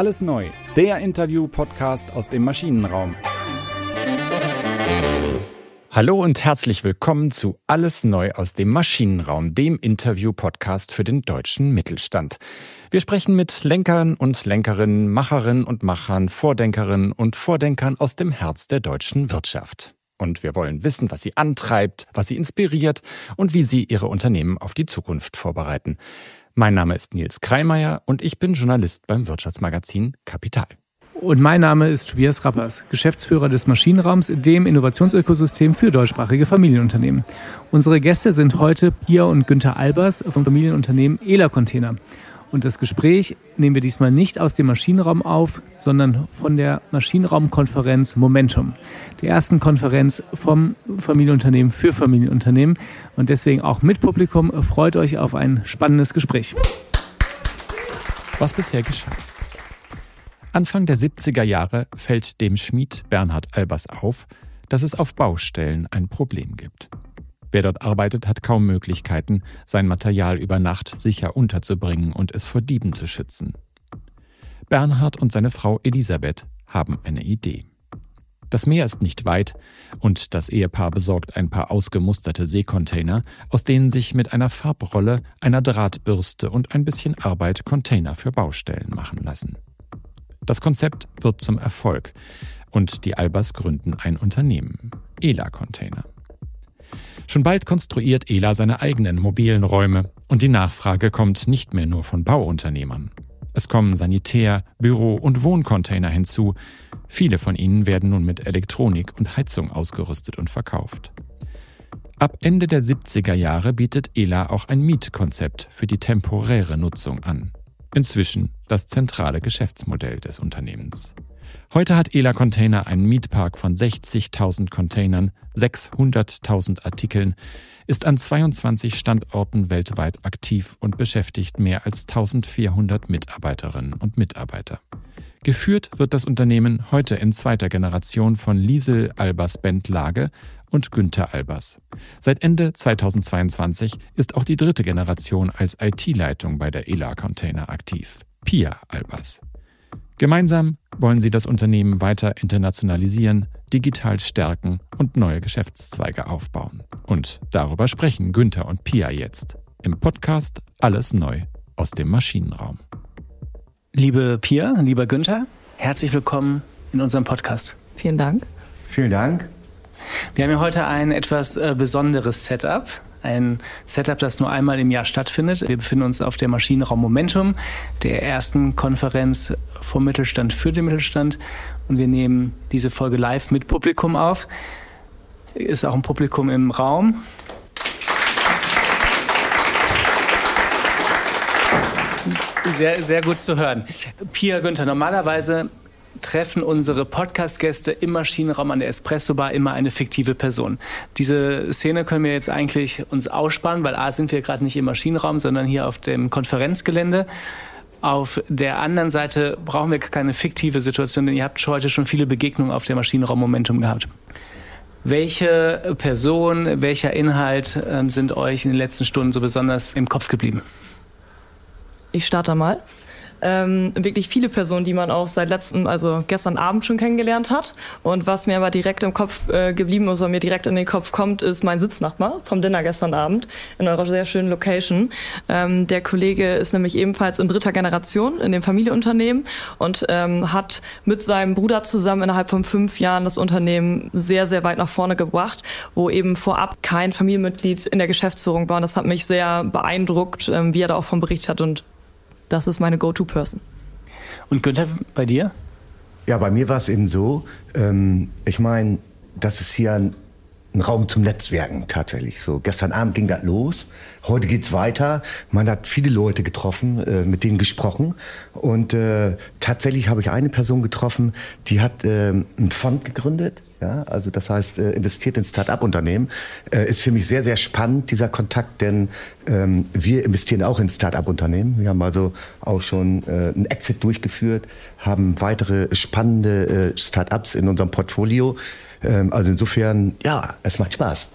Alles neu, der Interview-Podcast aus dem Maschinenraum. Hallo und herzlich willkommen zu Alles neu aus dem Maschinenraum, dem Interview-Podcast für den deutschen Mittelstand. Wir sprechen mit Lenkern und Lenkerinnen, Macherinnen und Machern, Vordenkerinnen und Vordenkern aus dem Herz der deutschen Wirtschaft. Und wir wollen wissen, was sie antreibt, was sie inspiriert und wie sie ihre Unternehmen auf die Zukunft vorbereiten. Mein Name ist Nils Kreimeier und ich bin Journalist beim Wirtschaftsmagazin Kapital. Und mein Name ist Tobias Rappers, Geschäftsführer des Maschinenraums, dem Innovationsökosystem für deutschsprachige Familienunternehmen. Unsere Gäste sind heute Pia und Günther Albers vom Familienunternehmen Ela Container. Und das Gespräch nehmen wir diesmal nicht aus dem Maschinenraum auf, sondern von der Maschinenraumkonferenz Momentum, der ersten Konferenz vom Familienunternehmen für Familienunternehmen. Und deswegen auch mit Publikum freut euch auf ein spannendes Gespräch. Was bisher geschah. Anfang der 70er Jahre fällt dem Schmied Bernhard Albers auf, dass es auf Baustellen ein Problem gibt. Wer dort arbeitet, hat kaum Möglichkeiten, sein Material über Nacht sicher unterzubringen und es vor Dieben zu schützen. Bernhard und seine Frau Elisabeth haben eine Idee. Das Meer ist nicht weit und das Ehepaar besorgt ein paar ausgemusterte Seekontainer, aus denen sich mit einer Farbrolle, einer Drahtbürste und ein bisschen Arbeit Container für Baustellen machen lassen. Das Konzept wird zum Erfolg und die Albers gründen ein Unternehmen, Ela Container. Schon bald konstruiert Ela seine eigenen mobilen Räume und die Nachfrage kommt nicht mehr nur von Bauunternehmern. Es kommen Sanitär-, Büro- und Wohncontainer hinzu. Viele von ihnen werden nun mit Elektronik und Heizung ausgerüstet und verkauft. Ab Ende der 70er Jahre bietet Ela auch ein Mietkonzept für die temporäre Nutzung an. Inzwischen das zentrale Geschäftsmodell des Unternehmens. Heute hat Ela Container einen Mietpark von 60.000 Containern, 600.000 Artikeln, ist an 22 Standorten weltweit aktiv und beschäftigt mehr als 1400 Mitarbeiterinnen und Mitarbeiter. Geführt wird das Unternehmen heute in zweiter Generation von Liesel Albers Bendlage und Günther Albers. Seit Ende 2022 ist auch die dritte Generation als IT-Leitung bei der ELA Container aktiv. Pia Albers. Gemeinsam wollen sie das Unternehmen weiter internationalisieren, digital stärken und neue Geschäftszweige aufbauen. Und darüber sprechen Günther und Pia jetzt im Podcast Alles neu aus dem Maschinenraum. Liebe Pia, lieber Günther, herzlich willkommen in unserem Podcast. Vielen Dank. Vielen Dank. Wir haben ja heute ein etwas äh, besonderes Setup ein Setup, das nur einmal im Jahr stattfindet. Wir befinden uns auf der Maschinenraum Momentum, der ersten Konferenz vom Mittelstand für den Mittelstand. Und wir nehmen diese Folge live mit Publikum auf. Ist auch ein Publikum im Raum. Sehr, sehr gut zu hören. Pia Günther, normalerweise treffen unsere Podcast-Gäste im Maschinenraum an der Espresso-Bar immer eine fiktive Person. Diese Szene können wir jetzt eigentlich uns aussparen, weil A sind wir gerade nicht im Maschinenraum, sondern hier auf dem Konferenzgelände. Auf der anderen Seite brauchen wir keine fiktive Situation, denn ihr habt heute schon viele Begegnungen auf dem Maschinenraum Momentum gehabt. Welche Person, welcher Inhalt äh, sind euch in den letzten Stunden so besonders im Kopf geblieben? Ich starte mal ähm, wirklich viele Personen, die man auch seit letztem, also gestern Abend schon kennengelernt hat. Und was mir aber direkt im Kopf äh, geblieben ist und mir direkt in den Kopf kommt, ist mein Sitznachbar vom Dinner gestern Abend in eurer sehr schönen Location. Ähm, der Kollege ist nämlich ebenfalls in dritter Generation in dem Familienunternehmen und ähm, hat mit seinem Bruder zusammen innerhalb von fünf Jahren das Unternehmen sehr, sehr weit nach vorne gebracht, wo eben vorab kein Familienmitglied in der Geschäftsführung war. Und das hat mich sehr beeindruckt, ähm, wie er da auch vom Bericht hat und das ist meine Go-To-Person. Und Günther, bei dir? Ja, bei mir war es eben so, ähm, ich meine, das ist hier ein, ein, Raum zum Netzwerken tatsächlich. So gestern Abend ging das los, heute geht's weiter. Man hat viele Leute getroffen, äh, mit denen gesprochen und äh, tatsächlich habe ich eine Person getroffen, die hat äh, einen Fond gegründet ja, also das heißt, äh, investiert in Start-up-Unternehmen. Äh, ist für mich sehr, sehr spannend, dieser Kontakt, denn ähm, wir investieren auch in Start-up-Unternehmen. Wir haben also auch schon äh, einen Exit durchgeführt, haben weitere spannende äh, Start-ups in unserem Portfolio. Ähm, also insofern, ja, es macht Spaß.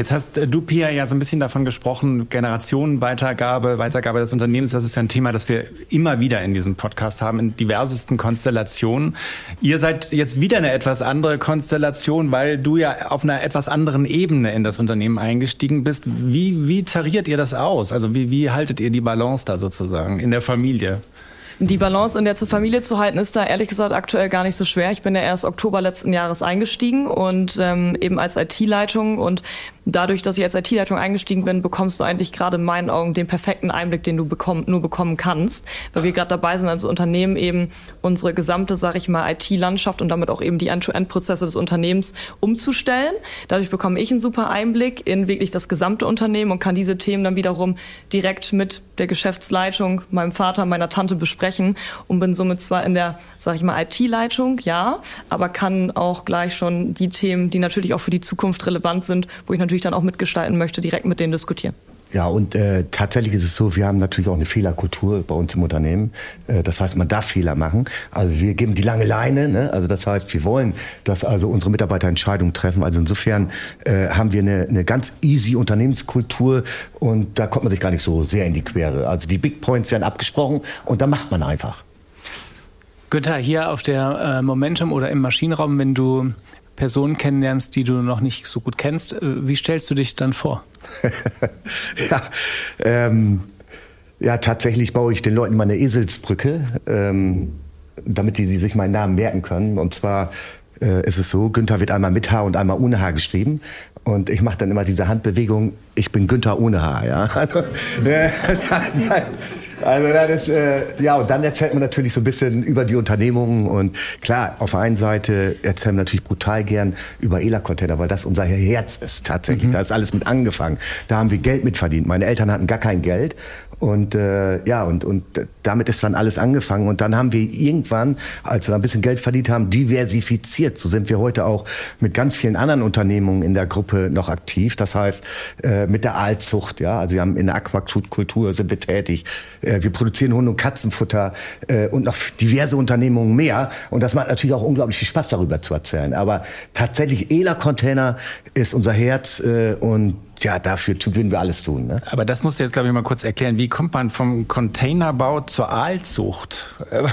Jetzt hast äh, du, Pia, ja so ein bisschen davon gesprochen, Generationenweitergabe, Weitergabe des Unternehmens. Das ist ja ein Thema, das wir immer wieder in diesem Podcast haben, in diversesten Konstellationen. Ihr seid jetzt wieder eine etwas andere Konstellation, weil du ja auf einer etwas anderen Ebene in das Unternehmen eingestiegen bist. Wie, wie tariert ihr das aus? Also wie, wie haltet ihr die Balance da sozusagen in der Familie? Die Balance in der Familie zu halten, ist da ehrlich gesagt aktuell gar nicht so schwer. Ich bin ja erst Oktober letzten Jahres eingestiegen und ähm, eben als IT-Leitung und dadurch, dass ich als IT-Leitung eingestiegen bin, bekommst du eigentlich gerade in meinen Augen den perfekten Einblick, den du bekomm nur bekommen kannst, weil wir gerade dabei sind, als Unternehmen eben unsere gesamte, sag ich mal, IT-Landschaft und damit auch eben die End-to-End-Prozesse des Unternehmens umzustellen. Dadurch bekomme ich einen super Einblick in wirklich das gesamte Unternehmen und kann diese Themen dann wiederum direkt mit der Geschäftsleitung, meinem Vater, meiner Tante besprechen und bin somit zwar in der, sag ich mal, IT-Leitung, ja, aber kann auch gleich schon die Themen, die natürlich auch für die Zukunft relevant sind, wo ich natürlich natürlich dann auch mitgestalten möchte, direkt mit denen diskutieren. Ja, und äh, tatsächlich ist es so, wir haben natürlich auch eine Fehlerkultur bei uns im Unternehmen. Äh, das heißt, man darf Fehler machen. Also wir geben die lange Leine. Ne? Also das heißt, wir wollen, dass also unsere Mitarbeiter Entscheidungen treffen. Also insofern äh, haben wir eine, eine ganz easy Unternehmenskultur und da kommt man sich gar nicht so sehr in die Quere. Also die Big Points werden abgesprochen und da macht man einfach. Günther, hier auf der äh, Momentum oder im Maschinenraum, wenn du Personen kennenlernst, die du noch nicht so gut kennst, äh, wie stellst du dich dann vor? ja, ähm, ja, tatsächlich baue ich den Leuten mal eine Eselsbrücke, ähm, damit die, die sich meinen Namen merken können. Und zwar äh, ist es so, Günther wird einmal mit H und einmal ohne H geschrieben. Und ich mache dann immer diese Handbewegung, ich bin Günther ohne Haar, ja. Also, äh, also das ist, äh, ja, und dann erzählt man natürlich so ein bisschen über die Unternehmungen und klar, auf der einen Seite erzählen wir natürlich brutal gern über ELA-Container, weil das unser Herz ist tatsächlich. Mhm. Da ist alles mit angefangen. Da haben wir Geld mit verdient. Meine Eltern hatten gar kein Geld und äh, ja, und, und damit ist dann alles angefangen. Und dann haben wir irgendwann, als wir ein bisschen Geld verdient haben, diversifiziert. So sind wir heute auch mit ganz vielen anderen Unternehmungen in der Gruppe noch aktiv. Das heißt, äh, mit der Aalzucht, ja, also wir haben in der Aquakultur sind wir tätig. Äh, wir produzieren Hund- und Katzenfutter äh, und noch diverse Unternehmungen mehr. Und das macht natürlich auch unglaublich viel Spaß, darüber zu erzählen. Aber tatsächlich, ELA-Container ist unser Herz äh, und ja, dafür würden wir alles tun. Ne? Aber das musst du jetzt, glaube ich, mal kurz erklären. Wie kommt man vom Containerbau zur Aalzucht?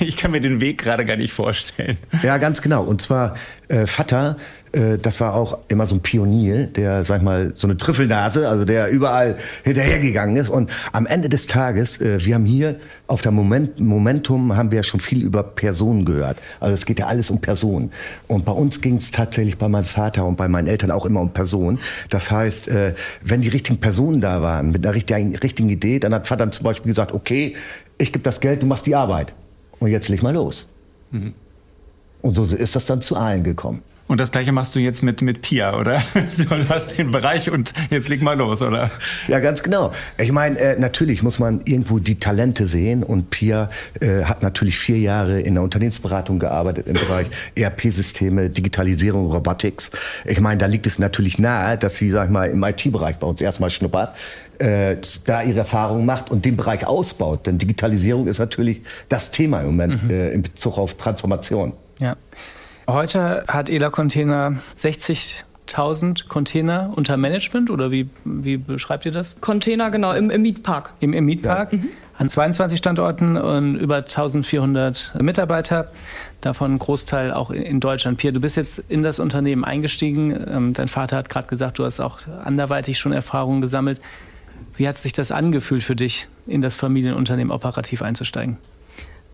Ich kann mir den Weg gerade gar nicht vorstellen. Ja, ganz genau. Und zwar äh, Vater äh, das war auch immer so ein Pionier, der, sag ich mal, so eine Trüffelnase, also der überall hinterhergegangen ist. Und am Ende des Tages, äh, wir haben hier auf der Moment, Momentum haben wir ja schon viel über Personen gehört. Also es geht ja alles um Personen. Und bei uns ging es tatsächlich bei meinem Vater und bei meinen Eltern auch immer um Personen. Das heißt, äh, wenn die richtigen Personen da waren, mit einer richtigen, richtigen Idee, dann hat Vater zum Beispiel gesagt, okay, ich gebe das Geld, du machst die Arbeit. Und jetzt leg mal los. Mhm. Und so ist das dann zu allen gekommen. Und das gleiche machst du jetzt mit, mit Pia, oder? Du hast den Bereich und jetzt leg mal los, oder? Ja, ganz genau. Ich meine, äh, natürlich muss man irgendwo die Talente sehen und Pia äh, hat natürlich vier Jahre in der Unternehmensberatung gearbeitet im Bereich ERP-Systeme, Digitalisierung, Robotics. Ich meine, da liegt es natürlich nahe, dass sie, sag ich mal, im IT-Bereich bei uns erstmal schnuppert äh, da ihre Erfahrungen macht und den Bereich ausbaut. Denn Digitalisierung ist natürlich das Thema im Moment mhm. äh, in Bezug auf Transformation. Ja. Heute hat ELA Container 60.000 Container unter Management oder wie, wie beschreibt ihr das? Container, genau, im, im Mietpark. Im, im Mietpark. Ja. Mhm. An 22 Standorten und über 1400 Mitarbeiter, davon ein Großteil auch in Deutschland. Pierre, du bist jetzt in das Unternehmen eingestiegen. Ähm, dein Vater hat gerade gesagt, du hast auch anderweitig schon Erfahrungen gesammelt. Wie hat sich das angefühlt für dich, in das Familienunternehmen operativ einzusteigen?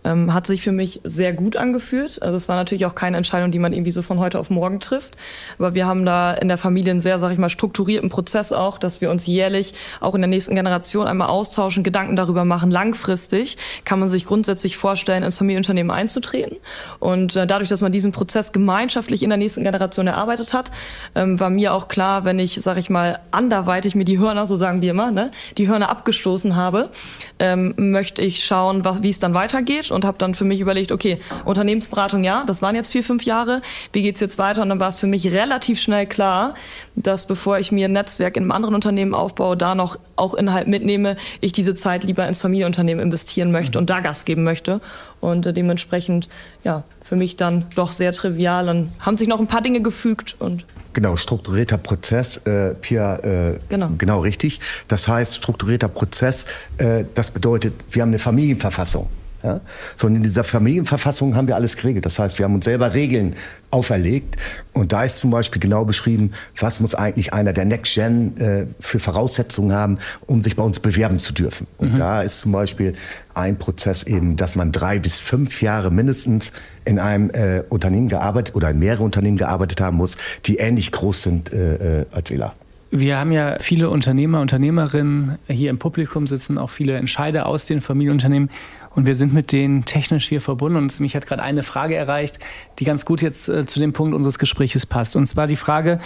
Ähm, hat sich für mich sehr gut angefühlt. Also es war natürlich auch keine Entscheidung, die man irgendwie so von heute auf morgen trifft. Aber wir haben da in der Familie einen sehr, sag ich mal, strukturierten Prozess auch, dass wir uns jährlich auch in der nächsten Generation einmal austauschen, Gedanken darüber machen. Langfristig kann man sich grundsätzlich vorstellen, ins Familienunternehmen einzutreten. Und äh, dadurch, dass man diesen Prozess gemeinschaftlich in der nächsten Generation erarbeitet hat, ähm, war mir auch klar, wenn ich, sag ich mal, anderweitig mir die Hörner, so sagen wir immer, ne, die Hörner abgestoßen habe, ähm, möchte ich schauen, was, wie es dann weitergeht und habe dann für mich überlegt, okay, Unternehmensberatung ja, das waren jetzt vier, fünf Jahre. Wie geht's jetzt weiter? Und dann war es für mich relativ schnell klar, dass bevor ich mir ein Netzwerk in einem anderen Unternehmen aufbaue, da noch auch Inhalt mitnehme, ich diese Zeit lieber ins Familienunternehmen investieren möchte mhm. und da Gas geben möchte. Und äh, dementsprechend, ja, für mich dann doch sehr trivial. Dann haben sich noch ein paar Dinge gefügt und Genau, strukturierter Prozess, äh, Pia, äh, genau. genau richtig. Das heißt, strukturierter Prozess, äh, das bedeutet, wir haben eine Familienverfassung. Ja? Sondern in dieser Familienverfassung haben wir alles geregelt. Das heißt, wir haben uns selber Regeln auferlegt. Und da ist zum Beispiel genau beschrieben, was muss eigentlich einer der Next Gen äh, für Voraussetzungen haben, um sich bei uns bewerben zu dürfen. Und mhm. da ist zum Beispiel ein Prozess eben, dass man drei bis fünf Jahre mindestens in einem äh, Unternehmen gearbeitet oder in mehrere Unternehmen gearbeitet haben muss, die ähnlich groß sind äh, äh als ELA. Wir haben ja viele Unternehmer, Unternehmerinnen hier im Publikum sitzen, auch viele Entscheider aus den Familienunternehmen. Und wir sind mit denen technisch hier verbunden. Und mich hat gerade eine Frage erreicht, die ganz gut jetzt äh, zu dem Punkt unseres Gespräches passt. Und zwar die Frage,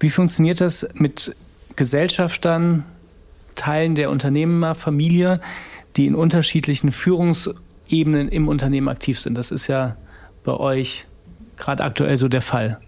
wie funktioniert das mit Gesellschaftern, Teilen der Unternehmerfamilie, die in unterschiedlichen Führungsebenen im Unternehmen aktiv sind? Das ist ja bei euch gerade aktuell so der Fall.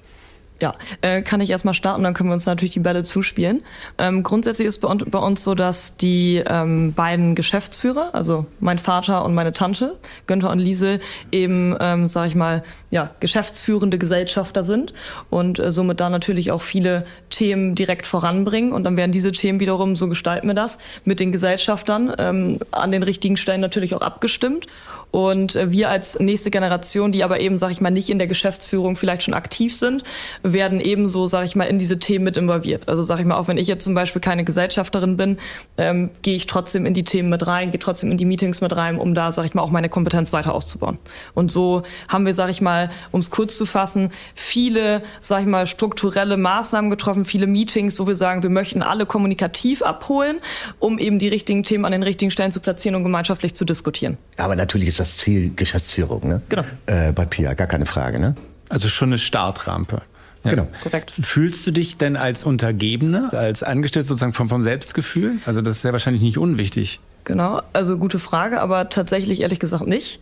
Ja, äh, kann ich erstmal starten, dann können wir uns natürlich die Bälle zuspielen. Ähm, grundsätzlich ist bei, bei, uns so, dass die ähm, beiden Geschäftsführer, also mein Vater und meine Tante, Günther und Liesel, eben, ähm, sag ich mal, ja, geschäftsführende Gesellschafter sind und äh, somit da natürlich auch viele Themen direkt voranbringen. Und dann werden diese Themen wiederum, so gestalten wir das, mit den Gesellschaftern ähm, an den richtigen Stellen natürlich auch abgestimmt. Und äh, wir als nächste Generation, die aber eben, sag ich mal, nicht in der Geschäftsführung vielleicht schon aktiv sind, werden ebenso, sag ich mal, in diese Themen mit involviert. Also sag ich mal, auch wenn ich jetzt zum Beispiel keine Gesellschafterin bin, ähm, gehe ich trotzdem in die Themen mit rein, gehe trotzdem in die Meetings mit rein, um da, sag ich mal, auch meine Kompetenz weiter auszubauen. Und so haben wir, sag ich mal, um es kurz zu fassen, viele, sag ich mal, strukturelle Maßnahmen getroffen, viele Meetings, wo wir sagen, wir möchten alle kommunikativ abholen, um eben die richtigen Themen an den richtigen Stellen zu platzieren und gemeinschaftlich zu diskutieren. Aber natürlich ist das das Ziel Geschäftsführung, ne? Genau. Äh, bei Pia, gar keine Frage, ne? Also schon eine Startrampe. Ja. Genau. Korrekt. Fühlst du dich denn als Untergebene, als Angestellte sozusagen vom, vom Selbstgefühl? Also das ist ja wahrscheinlich nicht unwichtig. Genau, also gute Frage, aber tatsächlich ehrlich gesagt nicht.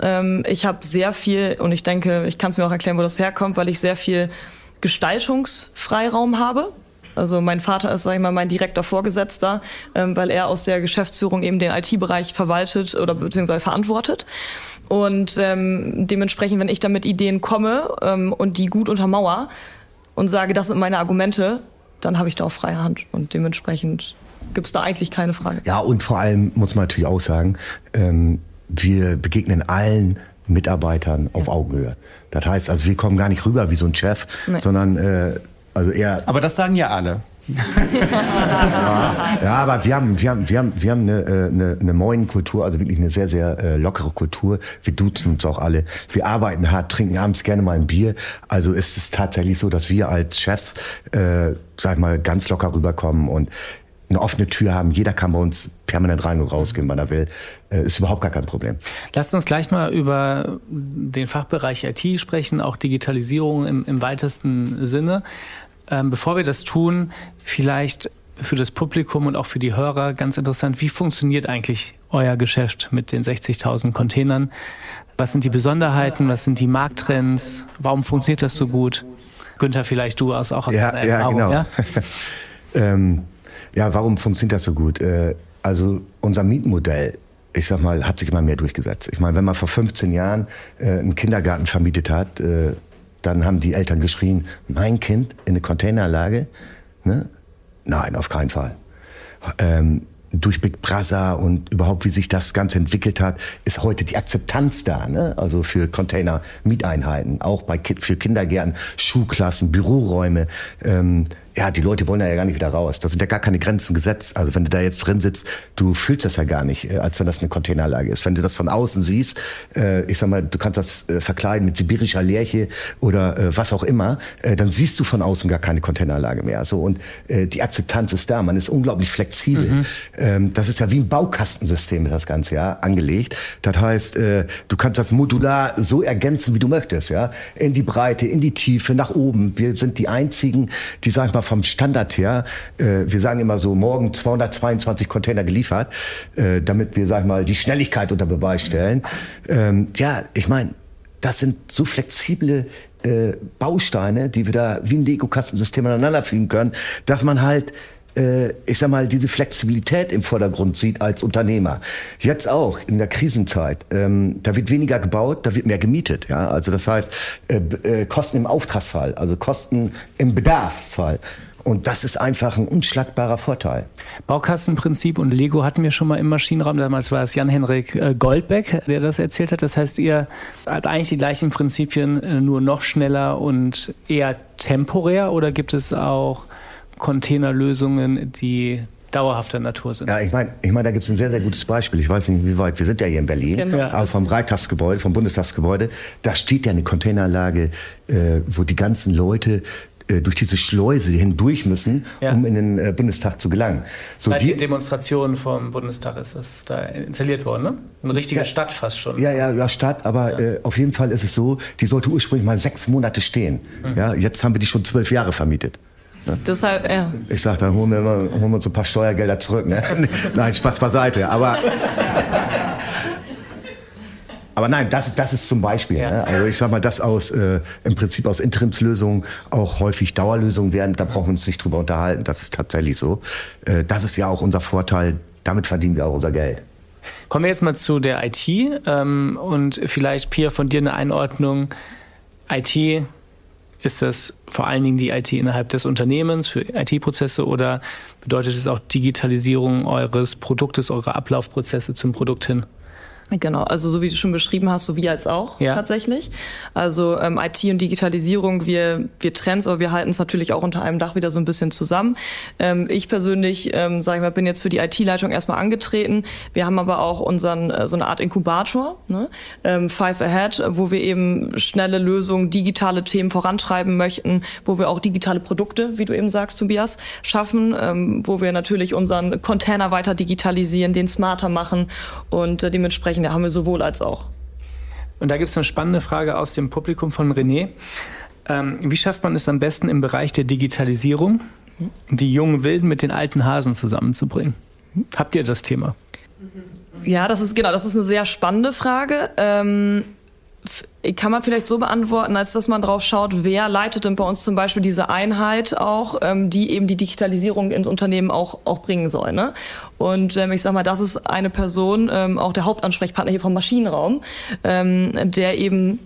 Ähm, ich habe sehr viel, und ich denke, ich kann es mir auch erklären, wo das herkommt, weil ich sehr viel Gestaltungsfreiraum habe. Also mein Vater ist, sag ich mal, mein direkter Vorgesetzter, ähm, weil er aus der Geschäftsführung eben den IT-Bereich verwaltet oder beziehungsweise verantwortet. Und ähm, dementsprechend, wenn ich dann mit Ideen komme ähm, und die gut untermauer und sage, das sind meine Argumente, dann habe ich da auch freie Hand. Und dementsprechend gibt es da eigentlich keine Frage. Ja, und vor allem muss man natürlich auch sagen, ähm, wir begegnen allen Mitarbeitern auf Augenhöhe. Das heißt, also wir kommen gar nicht rüber wie so ein Chef, nee. sondern äh, also eher. Aber das sagen ja alle. ja, aber wir haben, wir haben, wir haben, wir haben eine, äh, eine, eine Moin-Kultur, also wirklich eine sehr, sehr äh, lockere Kultur. Wir duzen uns auch alle. Wir arbeiten hart, trinken abends gerne mal ein Bier. Also ist es tatsächlich so, dass wir als Chefs, äh, sag ich mal, ganz locker rüberkommen und eine offene Tür haben. Jeder kann bei uns permanent rein und rausgehen, wann er will. Äh, ist überhaupt gar kein Problem. Lasst uns gleich mal über den Fachbereich IT sprechen, auch Digitalisierung im, im weitesten Sinne. Ähm, bevor wir das tun, vielleicht für das Publikum und auch für die Hörer ganz interessant, wie funktioniert eigentlich euer Geschäft mit den 60.000 Containern? Was sind die Besonderheiten? Was sind die Markttrends? Warum funktioniert das so gut? Günther, vielleicht du aus auch aus ja, ja, Erfahrung, genau. ja? ähm, ja, warum funktioniert das so gut? Äh, also unser Mietmodell ich sag mal, hat sich immer mehr durchgesetzt. Ich meine, wenn man vor 15 Jahren äh, einen Kindergarten vermietet hat, äh, dann haben die Eltern geschrien, mein Kind in eine Containerlage? Ne? Nein, auf keinen Fall. Ähm, durch Big Brother und überhaupt, wie sich das Ganze entwickelt hat, ist heute die Akzeptanz da. Ne? Also für Container-Mieteinheiten, auch bei, für Kindergärten, Schulklassen, Büroräume. Ähm, ja, die Leute wollen da ja gar nicht wieder raus. Da sind ja gar keine Grenzen gesetzt. Also wenn du da jetzt drin sitzt, du fühlst das ja gar nicht, äh, als wenn das eine Containerlage ist. Wenn du das von außen siehst, äh, ich sag mal, du kannst das äh, verkleiden mit sibirischer Lerche oder was auch immer, dann siehst du von außen gar keine Containerlage mehr. So und die Akzeptanz ist da. Man ist unglaublich flexibel. Mhm. Ähm, das ist ja wie ein Baukastensystem das ganze ja angelegt. Das heißt, du kannst das modular so ergänzen, wie du möchtest, ja, in die Breite, in die Tiefe, nach oben. Wir sind die einzigen, die sag ich mal vom Standard her, äh, wir sagen immer so, morgen 222 Container geliefert, äh, damit wir, sag ich mal, die Schnelligkeit unter Beweis stellen. Ähm, ja, ich meine, das sind so flexible äh, Bausteine, die wir da wie ein Lego-Kastensystem aneinander fügen können, dass man halt ich sag mal, diese Flexibilität im Vordergrund sieht als Unternehmer. Jetzt auch in der Krisenzeit. Ähm, da wird weniger gebaut, da wird mehr gemietet. Ja? Also das heißt, äh, äh, Kosten im Auftragsfall, also Kosten im Bedarfsfall. Und das ist einfach ein unschlagbarer Vorteil. Baukastenprinzip und Lego hatten wir schon mal im Maschinenraum. Damals war es Jan-Henrik äh, Goldbeck, der das erzählt hat. Das heißt, ihr habt eigentlich die gleichen Prinzipien, äh, nur noch schneller und eher temporär oder gibt es auch Containerlösungen, die dauerhafter Natur sind. Ja, ich meine, ich mein, da gibt es ein sehr, sehr gutes Beispiel. Ich weiß nicht, wie weit, wir sind ja hier in Berlin, genau. aber vom Reichstagsgebäude, vom Bundestagsgebäude, da steht ja eine Containeranlage, äh, wo die ganzen Leute äh, durch diese Schleuse hindurch müssen, ja. um in den äh, Bundestag zu gelangen. So Bei die Demonstration vom Bundestag ist das da installiert worden, ne? Eine richtige ja, Stadt fast schon. Ja, ja, ja, Stadt, aber. Äh, auf jeden Fall ist es so, die sollte ursprünglich mal sechs Monate stehen. Mhm. Ja, jetzt haben wir die schon zwölf Jahre vermietet. Ne? Deshalb, ja. Ich sag, dann holen wir, mal, holen wir uns ein paar Steuergelder zurück. Ne? nein, Spaß beiseite. Aber, aber nein, das, das ist zum Beispiel. Ja. Ne? Also ich sag mal, dass aus äh, im Prinzip aus Interimslösungen auch häufig Dauerlösungen werden. Da brauchen wir uns nicht drüber unterhalten. Das ist tatsächlich so. Äh, das ist ja auch unser Vorteil. Damit verdienen wir auch unser Geld. Kommen wir jetzt mal zu der IT ähm, und vielleicht Pia von dir eine Einordnung. IT ist das vor allen Dingen die IT innerhalb des Unternehmens für IT-Prozesse oder bedeutet es auch Digitalisierung eures Produktes, eurer Ablaufprozesse zum Produkt hin? Genau, also so wie du schon beschrieben hast, so wie als auch ja. tatsächlich. Also ähm, IT und Digitalisierung, wir, wir trennen es, aber wir halten es natürlich auch unter einem Dach wieder so ein bisschen zusammen. Ähm, ich persönlich, ähm, sage ich mal, bin jetzt für die IT-Leitung erstmal angetreten. Wir haben aber auch unseren äh, so eine Art Inkubator, ne? ähm, Five Ahead, wo wir eben schnelle Lösungen, digitale Themen vorantreiben möchten, wo wir auch digitale Produkte, wie du eben sagst, Tobias, schaffen, ähm, wo wir natürlich unseren Container weiter digitalisieren, den smarter machen und äh, dementsprechend da haben wir sowohl als auch. Und da gibt es eine spannende Frage aus dem Publikum von René. Ähm, wie schafft man es am besten im Bereich der Digitalisierung, die jungen Wilden mit den alten Hasen zusammenzubringen? Habt ihr das Thema? Ja, das ist genau, das ist eine sehr spannende Frage. Ähm, kann man vielleicht so beantworten, als dass man drauf schaut, wer leitet denn bei uns zum Beispiel diese Einheit auch, ähm, die eben die Digitalisierung ins Unternehmen auch, auch bringen soll. Ne? Und ähm, ich sag mal, das ist eine Person, ähm, auch der Hauptansprechpartner hier vom Maschinenraum, ähm, der eben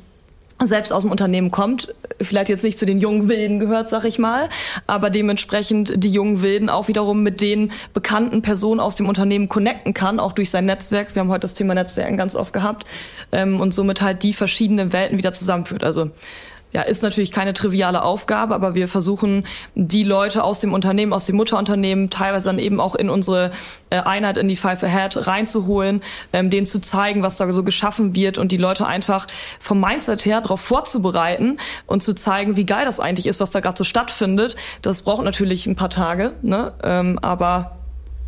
selbst aus dem Unternehmen kommt, vielleicht jetzt nicht zu den jungen Wilden gehört, sag ich mal, aber dementsprechend die jungen Wilden auch wiederum mit den bekannten Personen aus dem Unternehmen connecten kann, auch durch sein Netzwerk. Wir haben heute das Thema Netzwerken ganz oft gehabt ähm, und somit halt die verschiedenen Welten wieder zusammenführt. Also ja, ist natürlich keine triviale Aufgabe, aber wir versuchen, die Leute aus dem Unternehmen, aus dem Mutterunternehmen, teilweise dann eben auch in unsere äh, Einheit, in die Five Ahead reinzuholen, ähm, denen zu zeigen, was da so geschaffen wird und die Leute einfach vom Mindset her darauf vorzubereiten und zu zeigen, wie geil das eigentlich ist, was da gerade so stattfindet. Das braucht natürlich ein paar Tage, ne? Ähm, aber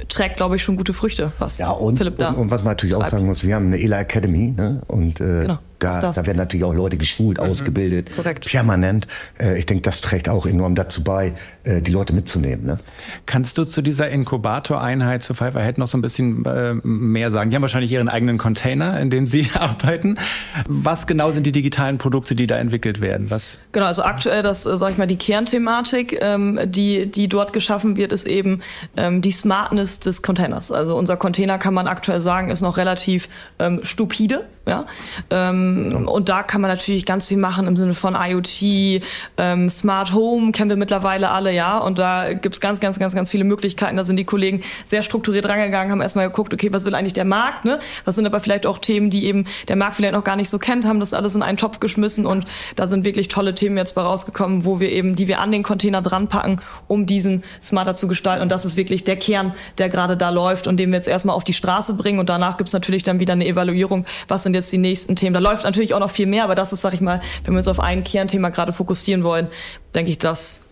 trägt, glaube ich, schon gute Früchte, was ja, und, Philipp da und, und was man natürlich auch sagen muss, wir haben eine ELA Academy ne? und äh, genau. Da, da werden natürlich auch Leute geschult, mhm. ausgebildet, Korrekt. permanent. Äh, ich denke, das trägt auch enorm dazu bei, äh, die Leute mitzunehmen. Ne? Kannst du zu dieser Inkubator-Einheit zu Five Ahead noch so ein bisschen äh, mehr sagen? Die haben wahrscheinlich ihren eigenen Container, in dem sie arbeiten. Was genau sind die digitalen Produkte, die da entwickelt werden? Was? Genau, also aktuell, das sage ich mal, die Kernthematik, ähm, die, die dort geschaffen wird, ist eben ähm, die Smartness des Containers. Also unser Container kann man aktuell sagen, ist noch relativ ähm, stupide. Ja? Ähm, und da kann man natürlich ganz viel machen im Sinne von IoT, ähm, Smart Home kennen wir mittlerweile alle, ja. Und da gibt's ganz, ganz, ganz, ganz viele Möglichkeiten. Da sind die Kollegen sehr strukturiert rangegangen, haben erstmal geguckt, okay, was will eigentlich der Markt? Ne? Das sind aber vielleicht auch Themen, die eben der Markt vielleicht noch gar nicht so kennt, haben das alles in einen Topf geschmissen und da sind wirklich tolle Themen jetzt bei rausgekommen, wo wir eben, die wir an den Container dran packen, um diesen smarter zu gestalten. Und das ist wirklich der Kern, der gerade da läuft und den wir jetzt erstmal auf die Straße bringen. Und danach gibt's natürlich dann wieder eine Evaluierung, was sind jetzt die nächsten Themen. Da läuft natürlich auch noch viel mehr, aber das ist, sag ich mal, wenn wir uns auf ein Kernthema gerade fokussieren wollen, denke ich, das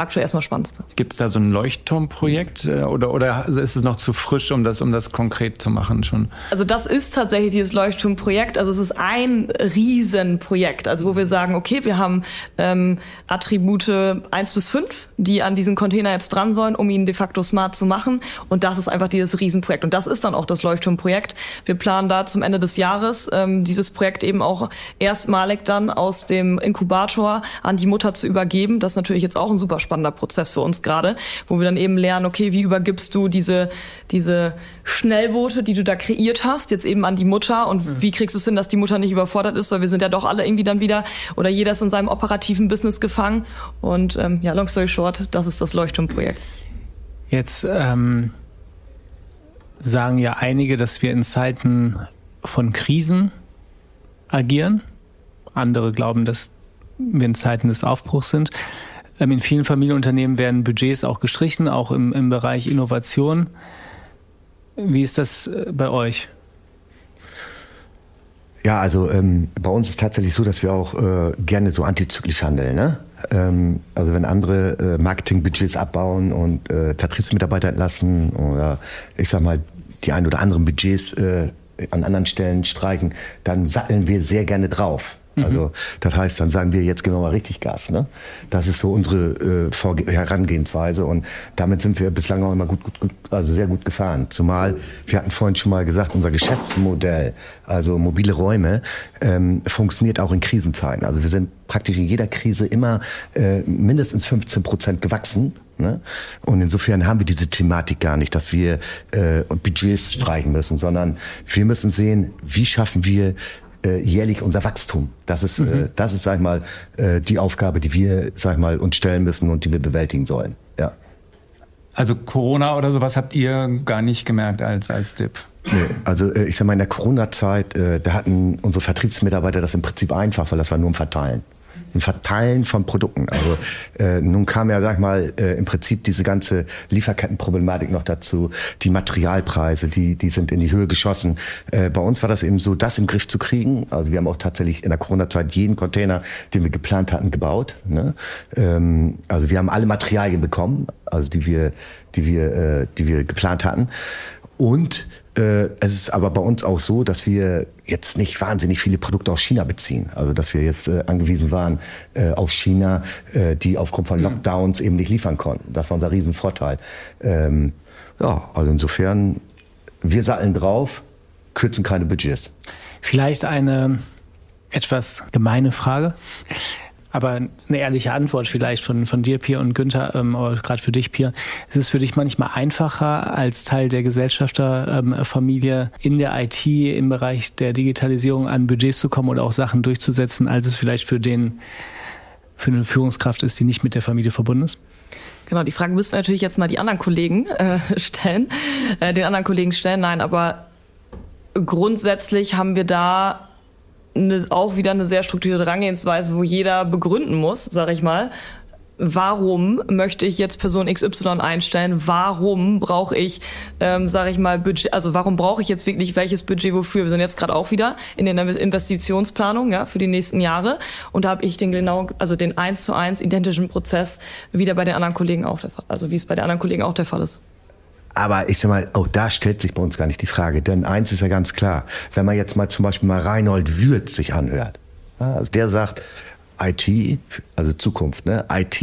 aktuell erstmal Spannendste. Gibt es da so ein Leuchtturmprojekt äh, oder, oder ist es noch zu frisch, um das, um das konkret zu machen schon? Also das ist tatsächlich dieses Leuchtturmprojekt. Also es ist ein Riesenprojekt, also wo wir sagen, okay, wir haben ähm, Attribute eins bis fünf, die an diesen Container jetzt dran sollen, um ihn de facto smart zu machen. Und das ist einfach dieses Riesenprojekt. Und das ist dann auch das Leuchtturmprojekt. Wir planen da zum Ende des Jahres ähm, dieses Projekt eben auch erstmalig dann aus dem Inkubator an die Mutter zu übergeben. Das ist natürlich jetzt auch ein super spannender Prozess für uns gerade, wo wir dann eben lernen, okay, wie übergibst du diese, diese Schnellboote, die du da kreiert hast, jetzt eben an die Mutter und mhm. wie kriegst du es hin, dass die Mutter nicht überfordert ist, weil wir sind ja doch alle irgendwie dann wieder oder jeder ist in seinem operativen Business gefangen und ähm, ja, long story short, das ist das Leuchtturmprojekt. Jetzt ähm, sagen ja einige, dass wir in Zeiten von Krisen agieren. Andere glauben, dass wir in Zeiten des Aufbruchs sind. Ähm, in vielen Familienunternehmen werden Budgets auch gestrichen, auch im, im Bereich Innovation. Wie ist das äh, bei euch? Ja, also ähm, bei uns ist tatsächlich so, dass wir auch äh, gerne so antizyklisch handeln. Ne? Ähm, also wenn andere äh, Marketingbudgets abbauen und äh, entlassen oder ich sag mal die ein oder anderen Budgets äh, an anderen Stellen streichen, dann satteln wir sehr gerne drauf. Mhm. Also das heißt, dann sagen wir, jetzt wir mal richtig Gas. Ne? Das ist so unsere äh, Herangehensweise und damit sind wir bislang auch immer gut, gut, gut, also sehr gut gefahren. Zumal, wir hatten vorhin schon mal gesagt, unser Geschäftsmodell, also mobile Räume, ähm, funktioniert auch in Krisenzeiten. Also wir sind praktisch in jeder Krise immer äh, mindestens 15 Prozent gewachsen Ne? Und insofern haben wir diese Thematik gar nicht, dass wir äh, Budgets streichen müssen, sondern wir müssen sehen, wie schaffen wir äh, jährlich unser Wachstum. Das ist, äh, mhm. äh, das ist, sag ich mal, äh, die Aufgabe, die wir, sag ich mal, uns stellen müssen und die wir bewältigen sollen. Ja. Also Corona oder sowas habt ihr gar nicht gemerkt als, als Tipp? Nee, also äh, ich sag mal, in der Corona-Zeit, äh, da hatten unsere Vertriebsmitarbeiter das im Prinzip einfach, weil das war nur ein Verteilen ein Verteilen von Produkten. Also äh, nun kam ja, sag ich mal, äh, im Prinzip diese ganze Lieferkettenproblematik noch dazu. Die Materialpreise, die, die sind in die Höhe geschossen. Äh, bei uns war das eben so, das im Griff zu kriegen. Also wir haben auch tatsächlich in der Corona-Zeit jeden Container, den wir geplant hatten, gebaut. Ne? Ähm, also wir haben alle Materialien bekommen, also die wir, die wir, äh, die wir geplant hatten. Und äh, es ist aber bei uns auch so, dass wir jetzt nicht wahnsinnig viele Produkte aus China beziehen. Also dass wir jetzt äh, angewiesen waren äh, auf China, äh, die aufgrund von Lockdowns eben nicht liefern konnten. Das war unser Riesenvorteil. Ähm, ja, also insofern, wir satteln drauf, kürzen keine Budgets. Vielleicht eine etwas gemeine Frage. Aber eine ehrliche Antwort vielleicht von, von dir, Pia und Günther, ähm, aber gerade für dich, Pia. Ist für dich manchmal einfacher, als Teil der Gesellschafterfamilie in der IT im Bereich der Digitalisierung an Budgets zu kommen oder auch Sachen durchzusetzen, als es vielleicht für den für eine Führungskraft ist, die nicht mit der Familie verbunden ist? Genau, die Frage müssen wir natürlich jetzt mal die anderen Kollegen äh, stellen, äh, den anderen Kollegen stellen. Nein, aber grundsätzlich haben wir da eine, auch wieder eine sehr strukturierte Herangehensweise, wo jeder begründen muss, sage ich mal, warum möchte ich jetzt Person XY einstellen? Warum brauche ich, ähm, sage ich mal, Budget, also warum brauche ich jetzt wirklich welches Budget wofür? Wir sind jetzt gerade auch wieder in der Investitionsplanung ja, für die nächsten Jahre und da habe ich den genau, also den eins zu eins identischen Prozess wieder bei den anderen Kollegen auch der Fall, also wie es bei den anderen Kollegen auch der Fall ist. Aber ich sag mal, auch da stellt sich bei uns gar nicht die Frage. Denn eins ist ja ganz klar. Wenn man jetzt mal zum Beispiel mal Reinhold Würth sich anhört. Also der sagt, IT, also Zukunft, ne? IT,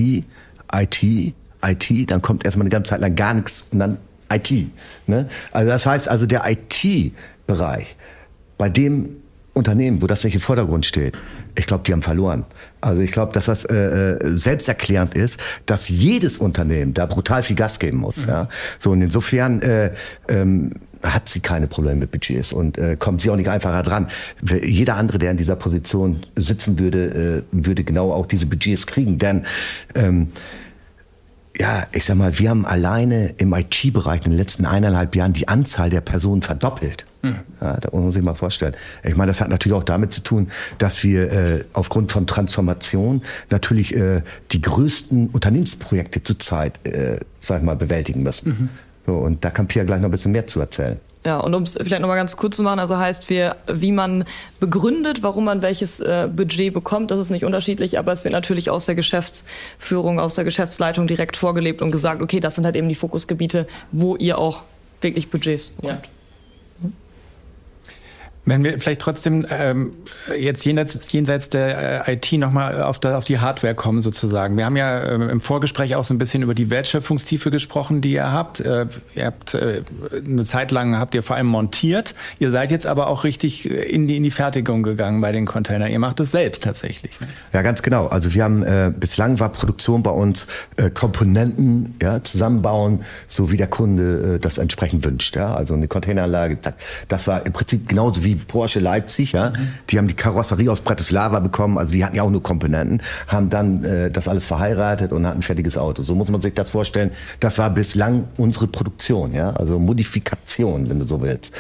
IT, IT, dann kommt erstmal eine ganze Zeit lang gar nichts und dann IT. Ne? Also das heißt also der IT-Bereich, bei dem Unternehmen, wo das nicht im Vordergrund steht, ich glaube, die haben verloren. Also ich glaube, dass das äh, äh, selbsterklärend ist, dass jedes Unternehmen da brutal viel Gas geben muss. Mhm. Ja? So und insofern äh, ähm, hat sie keine Probleme mit Budgets und äh, kommt sie auch nicht einfacher dran. Jeder andere, der in dieser Position sitzen würde, äh, würde genau auch diese Budgets kriegen, denn ähm, ja, ich sag mal, wir haben alleine im IT-Bereich in den letzten eineinhalb Jahren die Anzahl der Personen verdoppelt. Mhm. Ja, da muss man sich mal vorstellen. Ich meine, das hat natürlich auch damit zu tun, dass wir äh, aufgrund von Transformation natürlich äh, die größten Unternehmensprojekte zurzeit, äh, sag ich mal, bewältigen müssen. Mhm. So, und da kann Pia gleich noch ein bisschen mehr zu erzählen. Ja, und um es vielleicht nochmal ganz kurz zu machen, also heißt wir, wie man begründet, warum man welches äh, Budget bekommt, das ist nicht unterschiedlich, aber es wird natürlich aus der Geschäftsführung, aus der Geschäftsleitung direkt vorgelebt und gesagt, okay, das sind halt eben die Fokusgebiete, wo ihr auch wirklich Budgets bekommt. Ja. Wenn wir vielleicht trotzdem ähm, jetzt jenseits, jenseits der äh, IT nochmal auf, auf die Hardware kommen sozusagen. Wir haben ja ähm, im Vorgespräch auch so ein bisschen über die Wertschöpfungstiefe gesprochen, die ihr habt. Äh, ihr habt äh, eine Zeit lang habt ihr vor allem montiert. Ihr seid jetzt aber auch richtig in die, in die Fertigung gegangen bei den Containern. Ihr macht es selbst tatsächlich. Ne? Ja, ganz genau. Also wir haben äh, bislang war Produktion bei uns äh, Komponenten ja, zusammenbauen, so wie der Kunde äh, das entsprechend wünscht. Ja? Also eine Containeranlage, das war im Prinzip genauso wie Porsche Leipzig, ja. Die haben die Karosserie aus Bratislava bekommen, also die hatten ja auch nur Komponenten, haben dann äh, das alles verheiratet und hatten ein fertiges Auto. So muss man sich das vorstellen. Das war bislang unsere Produktion, ja, also Modifikation, wenn du so willst.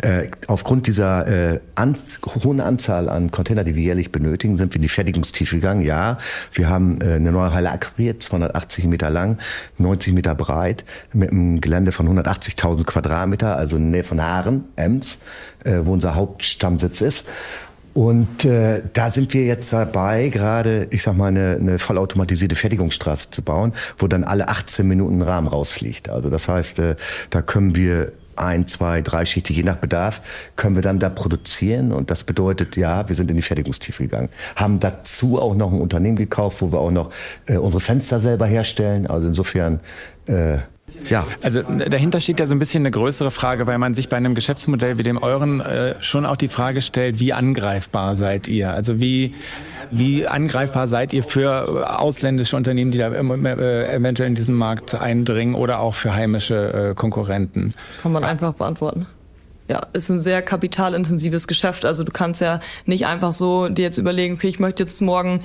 Äh, aufgrund dieser äh, an, hohen Anzahl an Container, die wir jährlich benötigen, sind wir in die Fertigungstiefe gegangen. Ja, wir haben äh, eine neue Halle akquiriert, 280 Meter lang, 90 Meter breit, mit einem Gelände von 180.000 Quadratmeter, also in der Nähe von Haaren, Ems, äh, wo unser Hauptstammsitz ist. Und äh, da sind wir jetzt dabei, gerade, ich sag mal, eine, eine vollautomatisierte Fertigungsstraße zu bauen, wo dann alle 18 Minuten ein Rahmen rausfliegt. Also das heißt, äh, da können wir ein, zwei, drei Schichten, je nach Bedarf, können wir dann da produzieren. Und das bedeutet, ja, wir sind in die Fertigungstiefe gegangen. Haben dazu auch noch ein Unternehmen gekauft, wo wir auch noch äh, unsere Fenster selber herstellen. Also insofern äh, ja. Also dahinter steht ja so ein bisschen eine größere Frage, weil man sich bei einem Geschäftsmodell wie dem euren äh, schon auch die Frage stellt, wie angreifbar seid ihr? Also wie, wie angreifbar seid ihr für ausländische Unternehmen, die da äh, eventuell in diesen Markt eindringen oder auch für heimische äh, Konkurrenten? Kann man einfach beantworten ja, ist ein sehr kapitalintensives Geschäft. Also du kannst ja nicht einfach so dir jetzt überlegen, okay, ich möchte jetzt morgen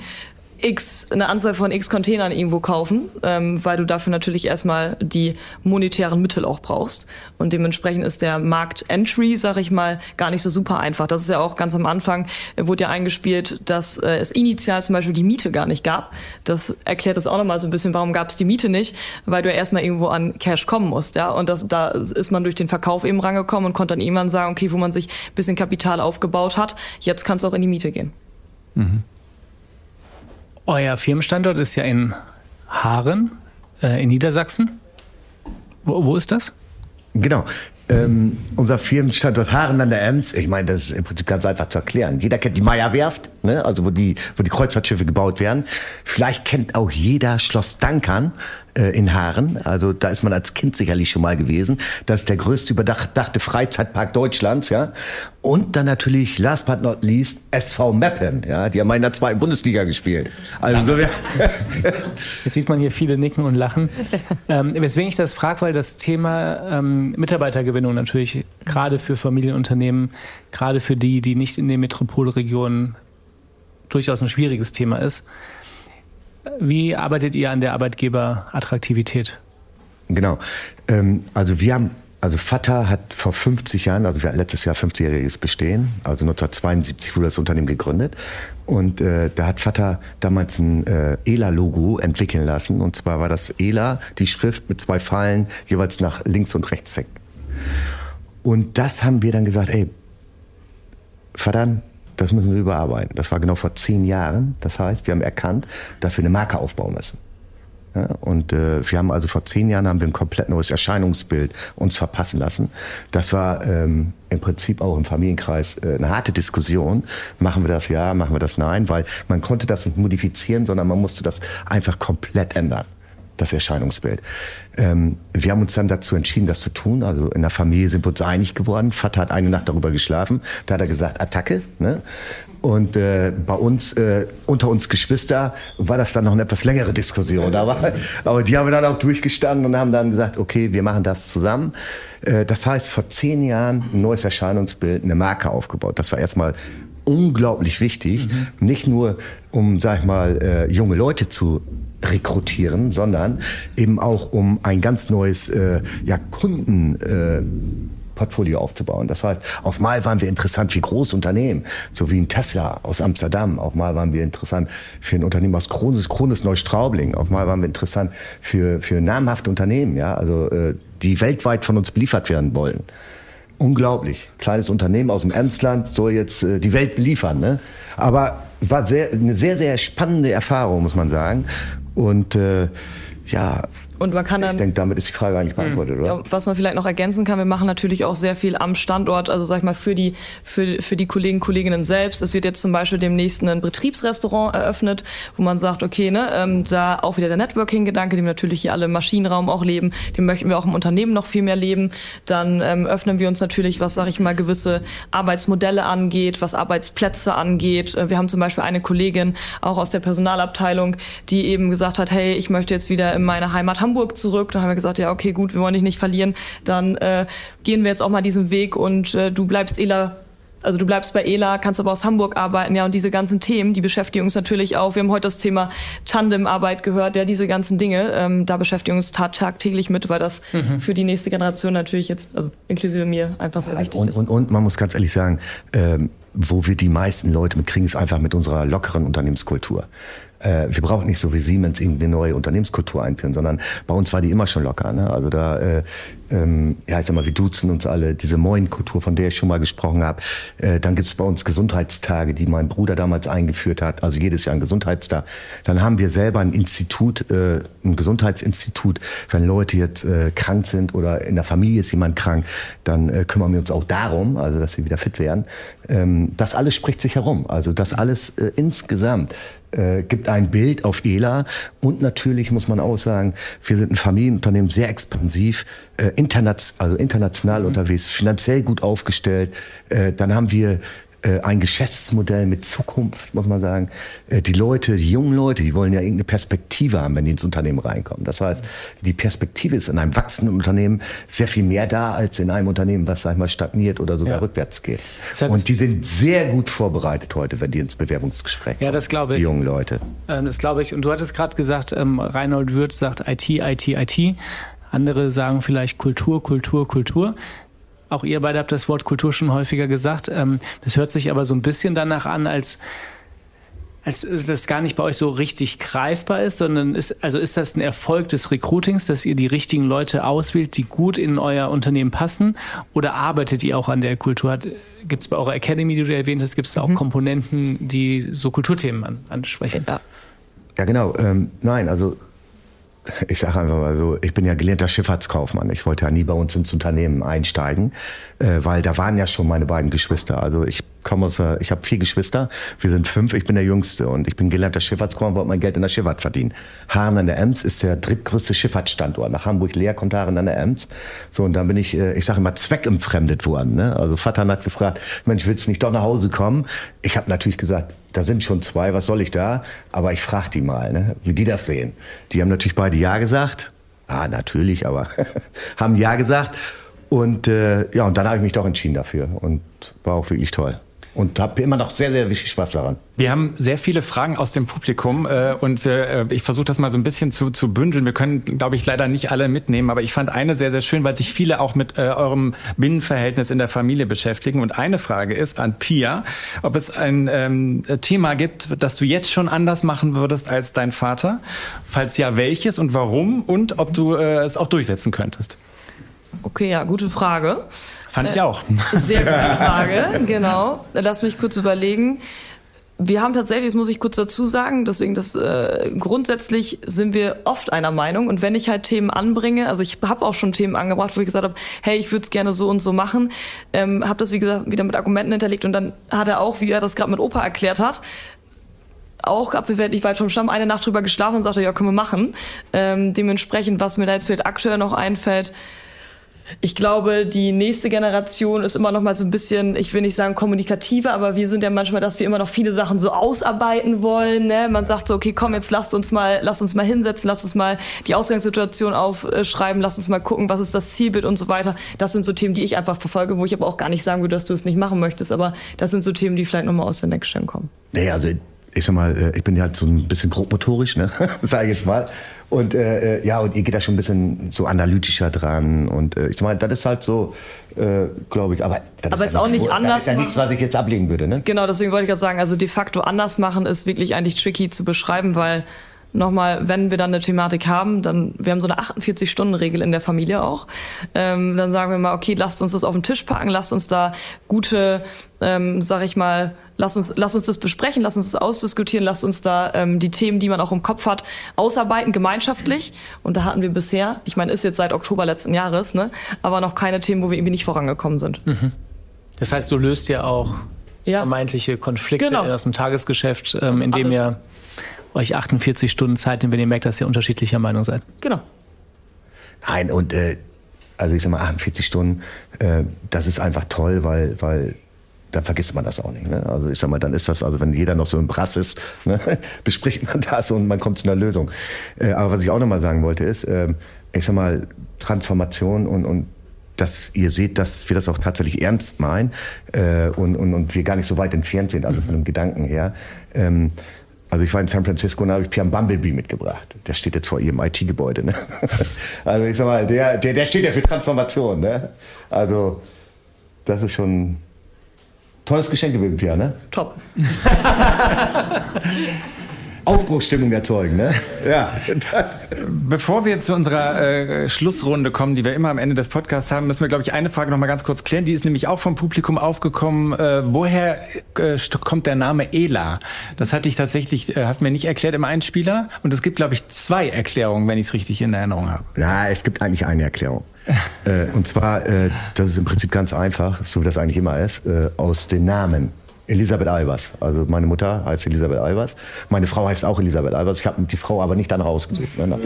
X, eine Anzahl von X Containern irgendwo kaufen, ähm, weil du dafür natürlich erstmal die monetären Mittel auch brauchst. Und dementsprechend ist der Markt-Entry, sag ich mal, gar nicht so super einfach. Das ist ja auch ganz am Anfang, äh, wurde ja eingespielt, dass äh, es initial zum Beispiel die Miete gar nicht gab. Das erklärt das auch nochmal so ein bisschen, warum gab es die Miete nicht? Weil du ja erstmal irgendwo an Cash kommen musst, ja. Und das, da ist man durch den Verkauf eben rangekommen und konnte dann irgendwann sagen, okay, wo man sich ein bisschen Kapital aufgebaut hat, jetzt kannst du auch in die Miete gehen. Mhm. Euer Firmenstandort ist ja in Haaren äh, in Niedersachsen. Wo, wo ist das? Genau. Ähm, unser Firmenstandort Haaren an der Ems, ich meine, das ist im Prinzip ganz einfach zu erklären. Jeder kennt die Meierwerft, ne? also wo die, wo die Kreuzfahrtschiffe gebaut werden. Vielleicht kennt auch jeder Schloss Dankern äh, in Haaren. Also da ist man als Kind sicherlich schon mal gewesen. Das ist der größte überdachte Freizeitpark Deutschlands, ja. Und dann natürlich, last but not least, SV Meppen, ja. Die haben in der zweiten Bundesliga gespielt. Also so Jetzt sieht man hier viele nicken und lachen. Ähm, weswegen ich das frage, weil das Thema ähm, Mitarbeitergewinnung natürlich gerade für Familienunternehmen, gerade für die, die nicht in den Metropolregionen durchaus ein schwieriges Thema ist. Wie arbeitet ihr an der Arbeitgeberattraktivität? Genau. Ähm, also wir haben also Vater hat vor 50 Jahren, also wir letztes Jahr 50-jähriges Bestehen, also 1972 wurde das Unternehmen gegründet. Und äh, da hat Vater damals ein äh, ELA-Logo entwickeln lassen. Und zwar war das ELA, die Schrift mit zwei Pfeilen, jeweils nach links und rechts weg. Und das haben wir dann gesagt, ey, Vater, das müssen wir überarbeiten. Das war genau vor zehn Jahren. Das heißt, wir haben erkannt, dass wir eine Marke aufbauen müssen. Ja, und äh, wir haben also vor zehn Jahren haben wir ein komplett neues Erscheinungsbild uns verpassen lassen. Das war ähm, im Prinzip auch im Familienkreis äh, eine harte Diskussion. Machen wir das ja, machen wir das nein, weil man konnte das nicht modifizieren, sondern man musste das einfach komplett ändern das Erscheinungsbild. Ähm, wir haben uns dann dazu entschieden, das zu tun. Also in der Familie sind wir uns einig geworden. Vater hat eine Nacht darüber geschlafen. Da hat er gesagt, Attacke. Ne? Und äh, bei uns, äh, unter uns Geschwister, war das dann noch eine etwas längere Diskussion. Aber, aber die haben wir dann auch durchgestanden und haben dann gesagt, okay, wir machen das zusammen. Äh, das heißt, vor zehn Jahren ein neues Erscheinungsbild, eine Marke aufgebaut. Das war erstmal unglaublich wichtig, mhm. nicht nur um, sag ich mal, äh, junge Leute zu rekrutieren, sondern eben auch um ein ganz neues äh, ja, Kunden äh, Portfolio aufzubauen. Das heißt, auf mal waren wir interessant für Großunternehmen, so wie ein Tesla aus Amsterdam. Auf mal waren wir interessant für ein Unternehmen aus Krones, Krones Neustraubling. Auf mal waren wir interessant für, für namhafte Unternehmen, ja, also äh, die weltweit von uns beliefert werden wollen. unglaublich. Kleines Unternehmen aus dem Emsland soll jetzt äh, die Welt beliefern. Ne? Aber war sehr, eine sehr, sehr spannende Erfahrung, muss man sagen. Und äh, ja, und man kann dann. Ich denke, damit ist die Frage eigentlich beantwortet, oder? Ja, was man vielleicht noch ergänzen kann, wir machen natürlich auch sehr viel am Standort, also sag ich mal, für die, für, für die Kollegen, Kolleginnen selbst. Es wird jetzt zum Beispiel demnächst ein Betriebsrestaurant eröffnet, wo man sagt, okay, ne, ähm, da auch wieder der Networking-Gedanke, dem natürlich hier alle im Maschinenraum auch leben, den möchten wir auch im Unternehmen noch viel mehr leben. Dann ähm, öffnen wir uns natürlich, was, sag ich mal, gewisse Arbeitsmodelle angeht, was Arbeitsplätze angeht. Äh, wir haben zum Beispiel eine Kollegin, auch aus der Personalabteilung, die eben gesagt hat, hey, ich möchte jetzt wieder in meine Heimat Hamburg zurück. Da haben wir gesagt, ja, okay, gut, wir wollen dich nicht verlieren. Dann äh, gehen wir jetzt auch mal diesen Weg und äh, du bleibst Ela also du bleibst bei ELA, kannst aber aus Hamburg arbeiten, ja, und diese ganzen Themen, die beschäftigen uns natürlich auch. Wir haben heute das Thema Tandemarbeit gehört, ja, diese ganzen Dinge, ähm, da beschäftigen wir uns tagtäglich mit, weil das mhm. für die nächste Generation natürlich jetzt, also inklusive mir, einfach sehr wichtig und, ist. Und, und man muss ganz ehrlich sagen, ähm, wo wir die meisten Leute mitkriegen, ist einfach mit unserer lockeren Unternehmenskultur äh, wir brauchen nicht so wie Siemens irgendwie eine neue Unternehmenskultur einführen, sondern bei uns war die immer schon locker. Ne? Also da, äh, ähm, ja, ich sag mal, wir duzen uns alle, diese Moin-Kultur, von der ich schon mal gesprochen habe. Äh, dann gibt's bei uns Gesundheitstage, die mein Bruder damals eingeführt hat, also jedes Jahr ein Gesundheitstag. Dann haben wir selber ein Institut, äh, ein Gesundheitsinstitut, wenn Leute jetzt äh, krank sind oder in der Familie ist jemand krank, dann äh, kümmern wir uns auch darum, also dass sie wieder fit werden. Ähm, das alles spricht sich herum. Also das alles äh, insgesamt äh, gibt ein Bild auf ELA und natürlich muss man auch sagen, wir sind ein Familienunternehmen, sehr expansiv, äh, internat also international mhm. unterwegs, finanziell gut aufgestellt. Äh, dann haben wir äh, ein Geschäftsmodell mit Zukunft, muss man sagen. Äh, die Leute, die jungen Leute, die wollen ja irgendeine Perspektive haben, wenn die ins Unternehmen reinkommen. Das heißt, die Perspektive ist in einem wachsenden Unternehmen sehr viel mehr da als in einem Unternehmen, was, sag ich mal, stagniert oder sogar ja. rückwärts geht. Das und die sind sehr gut vorbereitet heute, wenn die ins Bewerbungsgespräch kommen. Ja, das glaube ich. Die jungen Leute. Ähm, das glaube ich. Und du hattest gerade gesagt, ähm, Reinhold Würth sagt IT, IT, IT. Andere sagen vielleicht Kultur, Kultur, Kultur. Auch ihr beide habt das Wort Kultur schon häufiger gesagt. Ähm, das hört sich aber so ein bisschen danach an, als als das gar nicht bei euch so richtig greifbar ist, sondern ist, also ist das ein Erfolg des Recruitings, dass ihr die richtigen Leute auswählt, die gut in euer Unternehmen passen? Oder arbeitet ihr auch an der Kultur? Gibt es bei eurer Academy, die du erwähnt hast, gibt es da auch mhm. Komponenten, die so Kulturthemen an, ansprechen? Ja, ja genau. Ähm, nein, also ich sage einfach mal so, ich bin ja gelernter Schifffahrtskaufmann. Ich wollte ja nie bei uns ins Unternehmen einsteigen, äh, weil da waren ja schon meine beiden Geschwister. Also ich komme aus, ich habe vier Geschwister, wir sind fünf, ich bin der Jüngste und ich bin gelernter Schifffahrtskaufmann, wollte mein Geld in der Schifffahrt verdienen. Haaren an der Ems ist der drittgrößte Schifffahrtsstandort. Nach Hamburg leer kommt Haaren an der Ems. So und dann bin ich, äh, ich sage immer, zweckentfremdet worden. Ne? Also Vater hat gefragt, Mensch, willst du nicht doch nach Hause kommen? Ich habe natürlich gesagt, da sind schon zwei, was soll ich da? Aber ich frage die mal, ne, wie die das sehen. Die haben natürlich beide Ja gesagt. Ah, natürlich, aber haben Ja gesagt. Und äh, ja, und dann habe ich mich doch entschieden dafür und war auch wirklich toll und habe immer noch sehr, sehr viel Spaß daran. Wir haben sehr viele Fragen aus dem Publikum äh, und wir, äh, ich versuche das mal so ein bisschen zu, zu bündeln. Wir können, glaube ich, leider nicht alle mitnehmen, aber ich fand eine sehr, sehr schön, weil sich viele auch mit äh, eurem Binnenverhältnis in der Familie beschäftigen. Und eine Frage ist an Pia, ob es ein ähm, Thema gibt, das du jetzt schon anders machen würdest als dein Vater. Falls ja, welches und warum und ob du äh, es auch durchsetzen könntest. Okay, ja, gute Frage. Fand ich äh, auch. Sehr gute Frage, genau. Lass mich kurz überlegen. Wir haben tatsächlich, das muss ich kurz dazu sagen, deswegen das äh, grundsätzlich sind wir oft einer Meinung und wenn ich halt Themen anbringe, also ich habe auch schon Themen angebracht, wo ich gesagt habe, hey, ich würde es gerne so und so machen, ähm, habe das wie gesagt wieder mit Argumenten hinterlegt und dann hat er auch, wie er das gerade mit Opa erklärt hat, auch abwehrlich weit vom Stamm eine Nacht drüber geschlafen und sagte, ja, können wir machen. Ähm, dementsprechend, was mir da jetzt vielleicht aktuell noch einfällt, ich glaube, die nächste Generation ist immer noch mal so ein bisschen, ich will nicht sagen kommunikativer, aber wir sind ja manchmal, dass wir immer noch viele Sachen so ausarbeiten wollen. Ne? Man sagt so, okay, komm, jetzt lasst uns mal, lasst uns mal hinsetzen, lasst uns mal die Ausgangssituation aufschreiben, lasst uns mal gucken, was ist das Zielbild und so weiter. Das sind so Themen, die ich einfach verfolge, wo ich aber auch gar nicht sagen würde, dass du es nicht machen möchtest, aber das sind so Themen, die vielleicht noch mal aus der Next Gen kommen. Nee, also ich sag mal, äh, ich bin ja so ein bisschen grobmotorisch, ne? sage ich jetzt mal. Und äh, äh, ja, und ihr geht da schon ein bisschen so analytischer dran. Und äh, ich meine, das ist halt so, äh, glaube ich. Aber das aber ist, ja auch nichts, nicht anders. Das ist ja nichts, was ich jetzt ablegen würde. Ne? Genau, deswegen wollte ich gerade sagen, also de facto anders machen ist wirklich eigentlich tricky zu beschreiben, weil nochmal, wenn wir dann eine Thematik haben, dann, wir haben so eine 48-Stunden-Regel in der Familie auch, ähm, dann sagen wir mal, okay, lasst uns das auf den Tisch packen, lasst uns da gute, ähm, sag ich mal, lass uns, lass uns das besprechen, lass uns das ausdiskutieren, lass uns da ähm, die Themen, die man auch im Kopf hat, ausarbeiten, gemeinschaftlich. Und da hatten wir bisher, ich meine, ist jetzt seit Oktober letzten Jahres, ne, aber noch keine Themen, wo wir irgendwie nicht vorangekommen sind. Mhm. Das heißt, du löst ja auch ja. vermeintliche Konflikte genau. aus dem Tagesgeschäft, ähm, indem ihr euch 48 Stunden Zeit nimmt, wenn ihr merkt, dass ihr unterschiedlicher Meinung seid. Genau. Nein, und äh, also ich sag mal, 48 Stunden, äh, das ist einfach toll, weil, weil dann vergisst man das auch nicht. Ne? Also ich sag mal, dann ist das, also wenn jeder noch so im Brass ist, ne, bespricht man das und man kommt zu einer Lösung. Äh, aber was ich auch nochmal sagen wollte ist, äh, ich sag mal, Transformation und, und dass ihr seht, dass wir das auch tatsächlich ernst meinen äh, und, und, und wir gar nicht so weit entfernt sind, also von dem Gedanken her. Ähm, also ich war in San Francisco und da habe ich Pierre Bumblebee mitgebracht. Der steht jetzt vor ihrem IT-Gebäude. Ne? Also ich sag mal, der, der, der steht ja für Transformation. Ne? Also das ist schon tolles Geschenk gewesen, Pierre, ne? Top. Aufbruchsstimmung erzeugen, ne? Ja. Bevor wir zu unserer äh, Schlussrunde kommen, die wir immer am Ende des Podcasts haben, müssen wir, glaube ich, eine Frage noch mal ganz kurz klären. Die ist nämlich auch vom Publikum aufgekommen. Äh, woher äh, kommt der Name Ela? Das hatte ich tatsächlich, äh, hat mir nicht erklärt im Einspieler. Und es gibt, glaube ich, zwei Erklärungen, wenn ich es richtig in Erinnerung habe. Ja, es gibt eigentlich eine Erklärung. äh, und zwar, äh, das ist im Prinzip ganz einfach, so wie das eigentlich immer ist, aus den Namen. Elisabeth Albers. Also meine Mutter heißt Elisabeth Albers. Meine Frau heißt auch Elisabeth Albers. Ich habe die Frau aber nicht dann rausgesucht. Ne,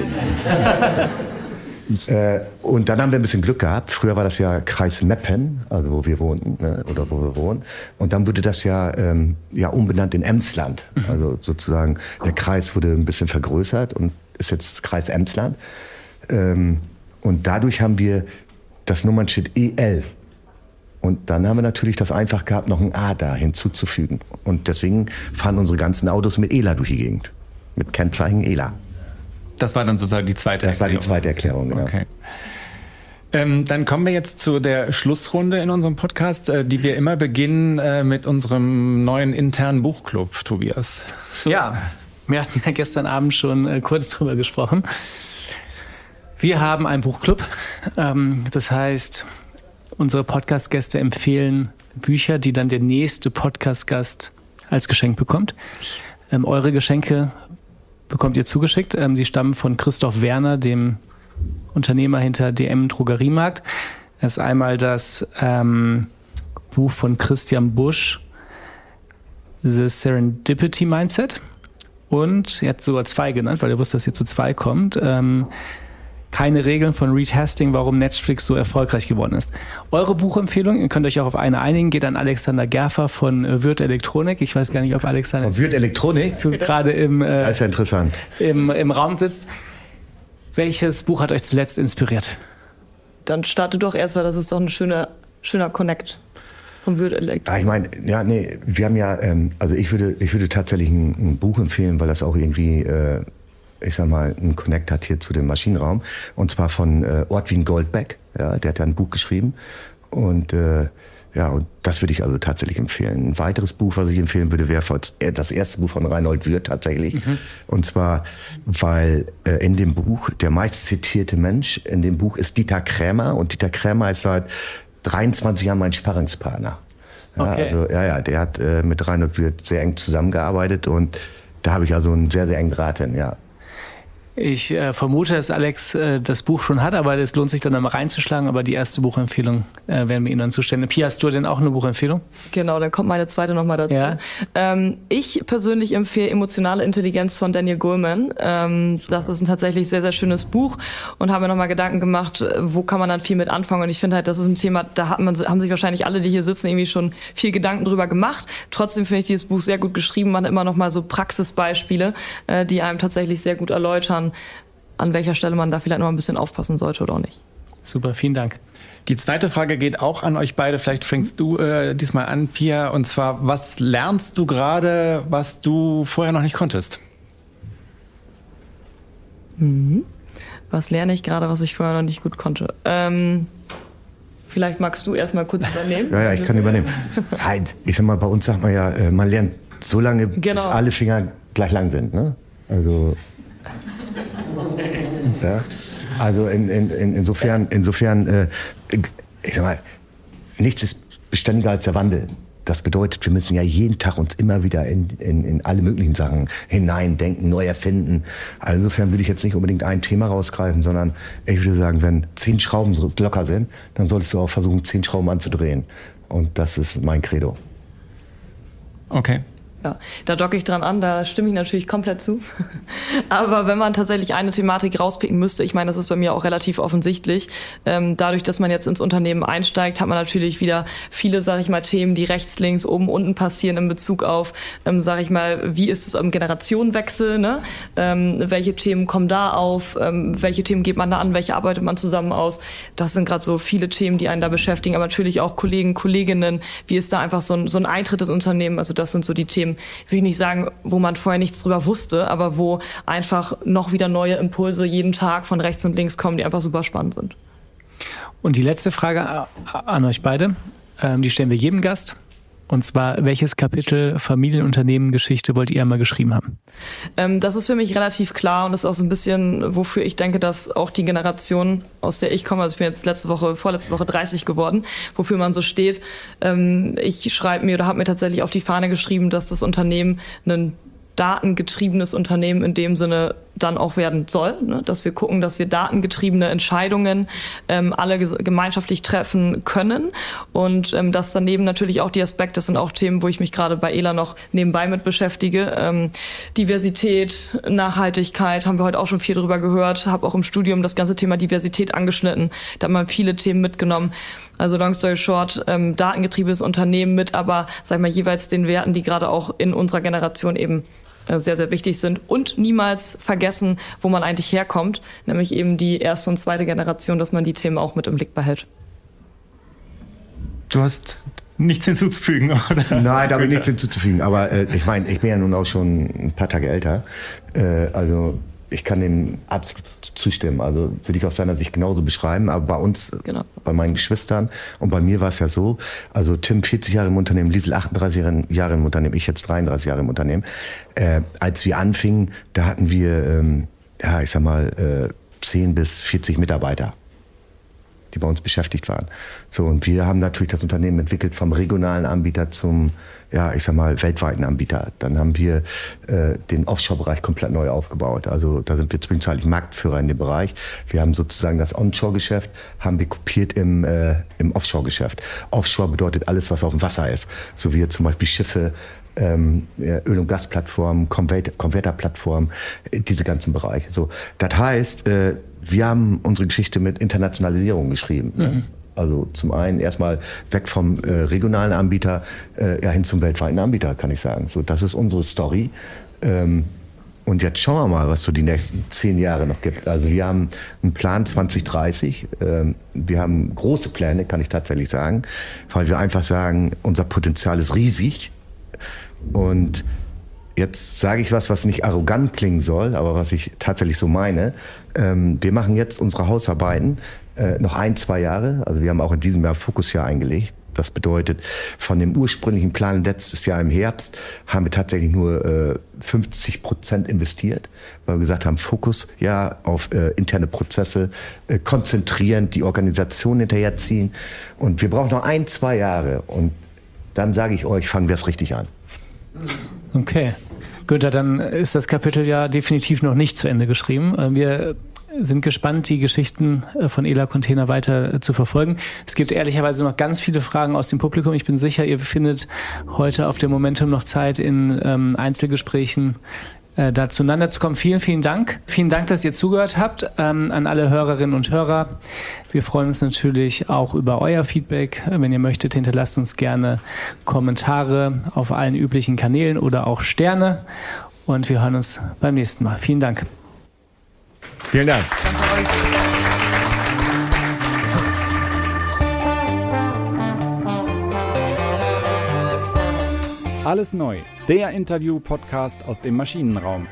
äh, und dann haben wir ein bisschen Glück gehabt. Früher war das ja Kreis Meppen, also wo wir wohnten ne, oder wo wir wohnen. Und dann wurde das ja, ähm, ja umbenannt in Emsland. Mhm. Also sozusagen der Kreis wurde ein bisschen vergrößert und ist jetzt Kreis Emsland. Ähm, und dadurch haben wir das Nummernschild E11 und dann haben wir natürlich das einfach gehabt, noch ein A da hinzuzufügen. Und deswegen fahren unsere ganzen Autos mit ELA durch die Gegend. Mit Kennzeichen ELA. Das war dann sozusagen die zweite das Erklärung. Das war die zweite Erklärung, genau. Okay. Ähm, dann kommen wir jetzt zu der Schlussrunde in unserem Podcast, äh, die wir immer beginnen äh, mit unserem neuen internen Buchclub, Tobias. Ja, wir hatten ja gestern Abend schon äh, kurz drüber gesprochen. Wir haben einen Buchclub. Ähm, das heißt, unsere Podcast-Gäste empfehlen Bücher, die dann der nächste Podcast-Gast als Geschenk bekommt. Ähm, eure Geschenke bekommt ihr zugeschickt. Ähm, sie stammen von Christoph Werner, dem Unternehmer hinter DM Drogeriemarkt. Das ist einmal das ähm, Buch von Christian Busch, The Serendipity Mindset. Und er hat sogar zwei genannt, weil er wusste, dass ihr zu zwei kommt. Keine Regeln von Reed Hastings, warum Netflix so erfolgreich geworden ist. Eure Buchempfehlung, ihr könnt euch auch auf eine einigen, geht an Alexander Gerfer von äh, Wirt Elektronik. Ich weiß gar nicht, ob Alexander von Wirt Elektronik gerade im, äh, ist ja interessant. Im, im Raum sitzt. Welches Buch hat euch zuletzt inspiriert? Dann startet doch erst, weil das ist doch ein schöner, schöner Connect vom Wirt Elektronik. Ja, ich meine, ja, nee, wir haben ja, ähm, also ich würde, ich würde tatsächlich ein, ein Buch empfehlen, weil das auch irgendwie äh, ich sag mal, einen Connect hat hier zu dem Maschinenraum. Und zwar von äh, Ortwin Goldbeck. Ja, der hat ja ein Buch geschrieben. Und äh, ja, und das würde ich also tatsächlich empfehlen. Ein weiteres Buch, was ich empfehlen würde, wäre das erste Buch von Reinhold Würth tatsächlich. Mhm. Und zwar, weil äh, in dem Buch der meist zitierte Mensch in dem Buch ist Dieter Krämer. Und Dieter Krämer ist seit 23 Jahren mein Sparringspartner. Ja, okay. also, ja, ja, der hat äh, mit Reinhold Würth sehr eng zusammengearbeitet und da habe ich also einen sehr, sehr engen Draht hin, ja. Ich äh, vermute, dass Alex äh, das Buch schon hat, aber es lohnt sich dann einmal reinzuschlagen. Aber die erste Buchempfehlung äh, werden wir Ihnen dann zustellen. Pia, hast du denn auch eine Buchempfehlung? Genau, dann kommt meine zweite nochmal dazu. Ja. Ähm, ich persönlich empfehle Emotionale Intelligenz von Daniel Goleman. Ähm, das ist ein tatsächlich sehr, sehr schönes Buch und habe mir nochmal Gedanken gemacht, äh, wo kann man dann viel mit anfangen. Und ich finde halt, das ist ein Thema, da hat man, haben sich wahrscheinlich alle, die hier sitzen, irgendwie schon viel Gedanken drüber gemacht. Trotzdem finde ich dieses Buch sehr gut geschrieben. Man hat immer nochmal so Praxisbeispiele, äh, die einem tatsächlich sehr gut erläutern kann, an welcher Stelle man da vielleicht noch ein bisschen aufpassen sollte oder auch nicht. Super, vielen Dank. Die zweite Frage geht auch an euch beide. Vielleicht fängst du äh, diesmal an, Pia. Und zwar, was lernst du gerade, was du vorher noch nicht konntest? Mhm. Was lerne ich gerade, was ich vorher noch nicht gut konnte? Ähm, vielleicht magst du erstmal kurz übernehmen. ja, ja, ich kann übernehmen. ich sag mal, bei uns sagt man ja, äh, man lernt so lange, genau. bis alle Finger gleich lang sind. Ne? Also Ja? Also in, in, in, insofern, insofern äh, ich sag mal, nichts ist beständiger als der Wandel. Das bedeutet, wir müssen ja jeden Tag uns immer wieder in, in, in alle möglichen Sachen hineindenken, neu erfinden. Also insofern würde ich jetzt nicht unbedingt ein Thema rausgreifen, sondern ich würde sagen, wenn zehn Schrauben locker sind, dann solltest du auch versuchen, zehn Schrauben anzudrehen. Und das ist mein Credo. Okay. Ja, da docke ich dran an, da stimme ich natürlich komplett zu. Aber wenn man tatsächlich eine Thematik rauspicken müsste, ich meine, das ist bei mir auch relativ offensichtlich, ähm, dadurch, dass man jetzt ins Unternehmen einsteigt, hat man natürlich wieder viele, sage ich mal, Themen, die rechts, links, oben, unten passieren in Bezug auf, ähm, sage ich mal, wie ist es am Generationenwechsel, ne? Ähm, welche Themen kommen da auf, ähm, welche Themen geht man da an, welche arbeitet man zusammen aus. Das sind gerade so viele Themen, die einen da beschäftigen, aber natürlich auch Kollegen, Kolleginnen, wie ist da einfach so ein, so ein Eintritt ins Unternehmen, also das sind so die Themen, will ich nicht sagen, wo man vorher nichts drüber wusste, aber wo einfach noch wieder neue Impulse jeden Tag von rechts und links kommen, die einfach super spannend sind. Und die letzte Frage an euch beide, ähm, die stellen wir jedem Gast. Und zwar, welches Kapitel Familienunternehmen-Geschichte wollt ihr einmal geschrieben haben? Ähm, das ist für mich relativ klar und ist auch so ein bisschen, wofür ich denke, dass auch die Generation, aus der ich komme, also ich bin jetzt letzte Woche, vorletzte Woche 30 geworden, wofür man so steht. Ähm, ich schreibe mir oder habe mir tatsächlich auf die Fahne geschrieben, dass das Unternehmen einen datengetriebenes Unternehmen in dem Sinne dann auch werden soll, ne? dass wir gucken, dass wir datengetriebene Entscheidungen ähm, alle gemeinschaftlich treffen können. Und ähm, dass daneben natürlich auch die Aspekte, das sind auch Themen, wo ich mich gerade bei ELA noch nebenbei mit beschäftige, ähm, Diversität, Nachhaltigkeit, haben wir heute auch schon viel drüber gehört, habe auch im Studium das ganze Thema Diversität angeschnitten, da haben wir viele Themen mitgenommen, also long story short, ähm, datengetriebenes Unternehmen mit aber, sag ich mal, jeweils den Werten, die gerade auch in unserer Generation eben sehr, sehr wichtig sind und niemals vergessen, wo man eigentlich herkommt, nämlich eben die erste und zweite Generation, dass man die Themen auch mit im Blick behält. Du hast nichts hinzuzufügen, oder? Nein, da habe ich nichts hinzuzufügen. Aber äh, ich meine, ich bin ja nun auch schon ein paar Tage älter. Äh, also ich kann dem absolut zustimmen. Also würde ich aus seiner Sicht genauso beschreiben. Aber bei uns, genau. bei meinen Geschwistern und bei mir war es ja so, also Tim 40 Jahre im Unternehmen, Liesel 38 Jahre im Unternehmen, ich jetzt 33 Jahre im Unternehmen. Äh, als wir anfingen, da hatten wir, ähm, ja, ich sag mal, äh, 10 bis 40 Mitarbeiter die bei uns beschäftigt waren. So, und wir haben natürlich das Unternehmen entwickelt vom regionalen Anbieter zum, ja, ich sag mal, weltweiten Anbieter. Dann haben wir äh, den Offshore-Bereich komplett neu aufgebaut. Also da sind wir zwischenzeitlich Marktführer in dem Bereich. Wir haben sozusagen das Onshore-Geschäft, haben wir kopiert im, äh, im Offshore-Geschäft. Offshore bedeutet alles, was auf dem Wasser ist. So wie zum Beispiel Schiffe, ähm, Öl- und Gasplattformen, Konverterplattformen, äh, diese ganzen Bereiche. So, das heißt, äh, wir haben unsere Geschichte mit Internationalisierung geschrieben. Ne? Mhm. Also zum einen erstmal weg vom äh, regionalen Anbieter äh, ja, hin zum weltweiten Anbieter, kann ich sagen. So, das ist unsere Story. Ähm, und jetzt schauen wir mal, was so die nächsten zehn Jahre noch gibt. Also wir haben einen Plan 2030. Ähm, wir haben große Pläne, kann ich tatsächlich sagen, weil wir einfach sagen, unser Potenzial ist riesig. Und jetzt sage ich was, was nicht arrogant klingen soll, aber was ich tatsächlich so meine. Ähm, wir machen jetzt unsere Hausarbeiten äh, noch ein, zwei Jahre. Also wir haben auch in diesem Jahr Fokusjahr eingelegt. Das bedeutet, von dem ursprünglichen Plan letztes Jahr im Herbst haben wir tatsächlich nur äh, 50 Prozent investiert, weil wir gesagt haben, Fokus ja auf äh, interne Prozesse äh, konzentrieren, die Organisation hinterherziehen. Und wir brauchen noch ein, zwei Jahre. Und dann sage ich euch, fangen wir es richtig an. Okay. Günther, dann ist das Kapitel ja definitiv noch nicht zu Ende geschrieben. Äh, wir sind gespannt, die Geschichten äh, von Ela Container weiter äh, zu verfolgen. Es gibt ehrlicherweise noch ganz viele Fragen aus dem Publikum. Ich bin sicher, ihr findet heute auf dem Momentum noch Zeit in ähm, Einzelgesprächen äh, da zueinander zu kommen. Vielen, vielen Dank. Vielen Dank, dass ihr zugehört habt ähm, an alle Hörerinnen und Hörer. Wir freuen uns natürlich auch über euer Feedback. Wenn ihr möchtet, hinterlasst uns gerne Kommentare auf allen üblichen Kanälen oder auch Sterne. Und wir hören uns beim nächsten Mal. Vielen Dank. Vielen Dank. Alles neu, der Interview-Podcast aus dem Maschinenraum.